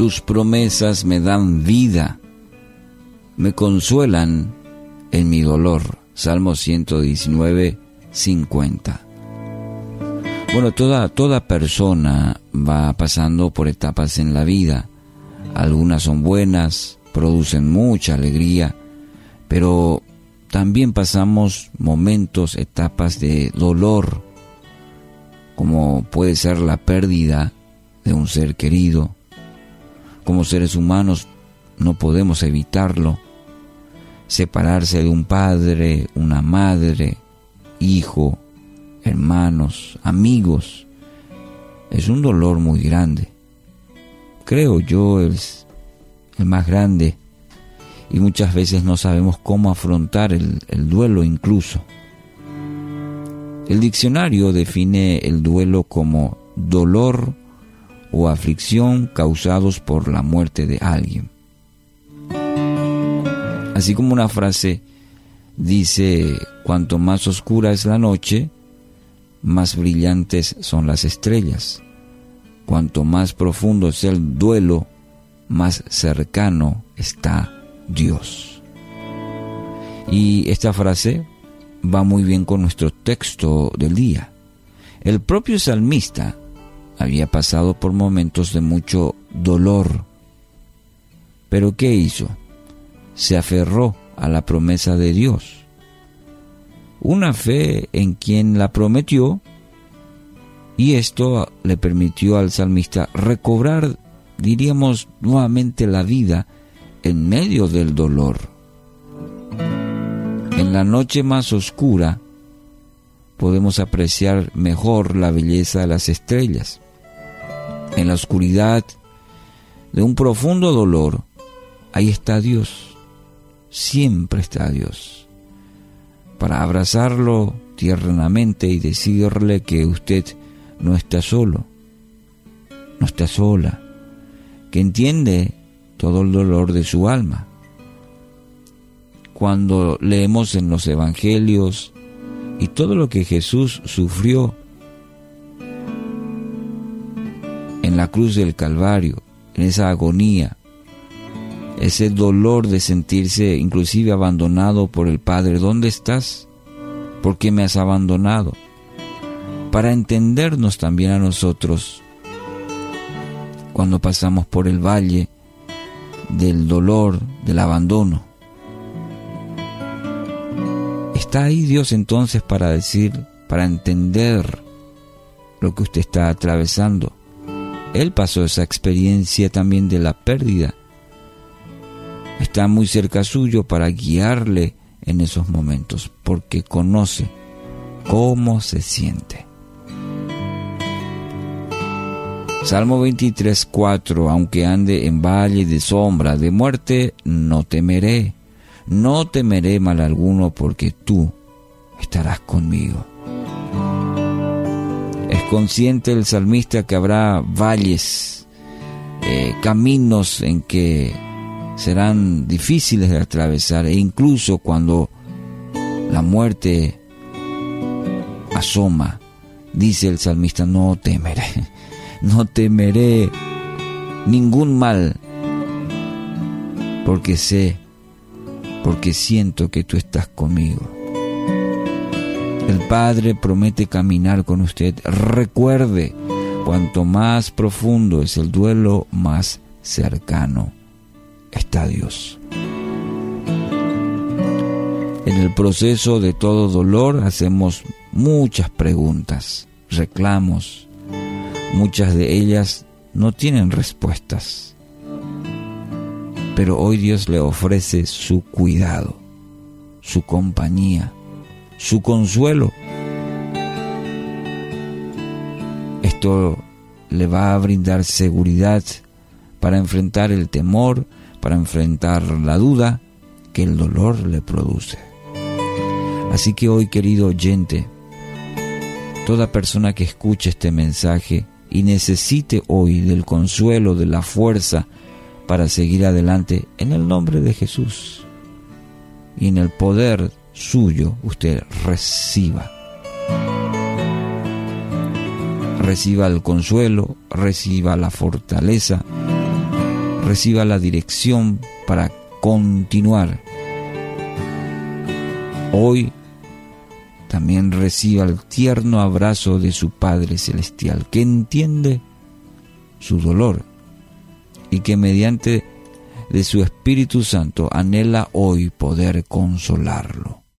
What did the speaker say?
Tus promesas me dan vida, me consuelan en mi dolor. Salmo 119, 50. Bueno, toda, toda persona va pasando por etapas en la vida. Algunas son buenas, producen mucha alegría, pero también pasamos momentos, etapas de dolor, como puede ser la pérdida de un ser querido. Como seres humanos no podemos evitarlo. Separarse de un padre, una madre, hijo, hermanos, amigos, es un dolor muy grande. Creo yo es el más grande y muchas veces no sabemos cómo afrontar el, duelo incluso. El diccionario define el duelo como dolor o aflicción causados por la muerte de alguien. Así como una frase dice, cuanto más oscura es la noche, más brillantes son las estrellas. Cuanto más profundo es el duelo, más cercano está Dios. Y esta frase va muy bien con nuestro texto del día. El propio salmista había pasado por momentos de mucho dolor. Pero ¿qué hizo? Se aferró a la promesa de Dios. Una fe en quien la prometió y esto le permitió al salmista recobrar, diríamos, nuevamente la vida en medio del dolor. En la noche más oscura podemos apreciar mejor la belleza de las estrellas. En la oscuridad de un profundo dolor, ahí está Dios. Siempre está Dios. Para abrazarlo tiernamente y decirle que usted no está solo, no está sola, que entiende todo el dolor de su alma. Cuando leemos en los evangelios y todo lo que Jesús sufrió la cruz del Calvario, en esa agonía, ese dolor de sentirse inclusive abandonado por el Padre, ¿dónde estás? ¿Por qué me has abandonado? Para entendernos también a nosotros, cuando pasamos por el valle del dolor, del abandono. Está ahí Dios entonces para decir, para entender lo que usted está atravesando. Él pasó esa experiencia también de la pérdida. Está muy cerca suyo para guiarle en esos momentos, porque conoce cómo se siente. Salmo 23, 4, aunque ande en valle de sombra de muerte, no temeré, no temeré mal alguno porque tú estarás conmigo. Consciente el salmista que habrá valles, eh, caminos en que serán difíciles de atravesar e incluso cuando la muerte asoma, dice el salmista, no temeré no temeré ningún mal, porque sé, porque siento que tú estás conmigo. El Padre promete caminar con usted. Recuerde, cuanto más profundo es el duelo, más cercano está Dios. En el proceso de todo dolor hacemos muchas preguntas, reclamos, Muchas de ellas no tienen respuestas. Pero hoy Dios le ofrece su cuidado, su compañía, su consuelo. Esto le va a brindar seguridad para enfrentar el temor, para enfrentar la duda que el dolor le produce. Así que hoy, querido oyente, toda persona que escuche este mensaje, y necesite hoy del consuelo, de la fuerza para seguir adelante en el nombre de Jesús. Y en el poder suyo usted reciba. Reciba el consuelo, reciba la fortaleza, reciba la dirección para continuar. Hoy también reciba el tierno abrazo de su Padre Celestial, que entiende su dolor y que mediante de su Espíritu Santo anhela hoy poder consolarlo.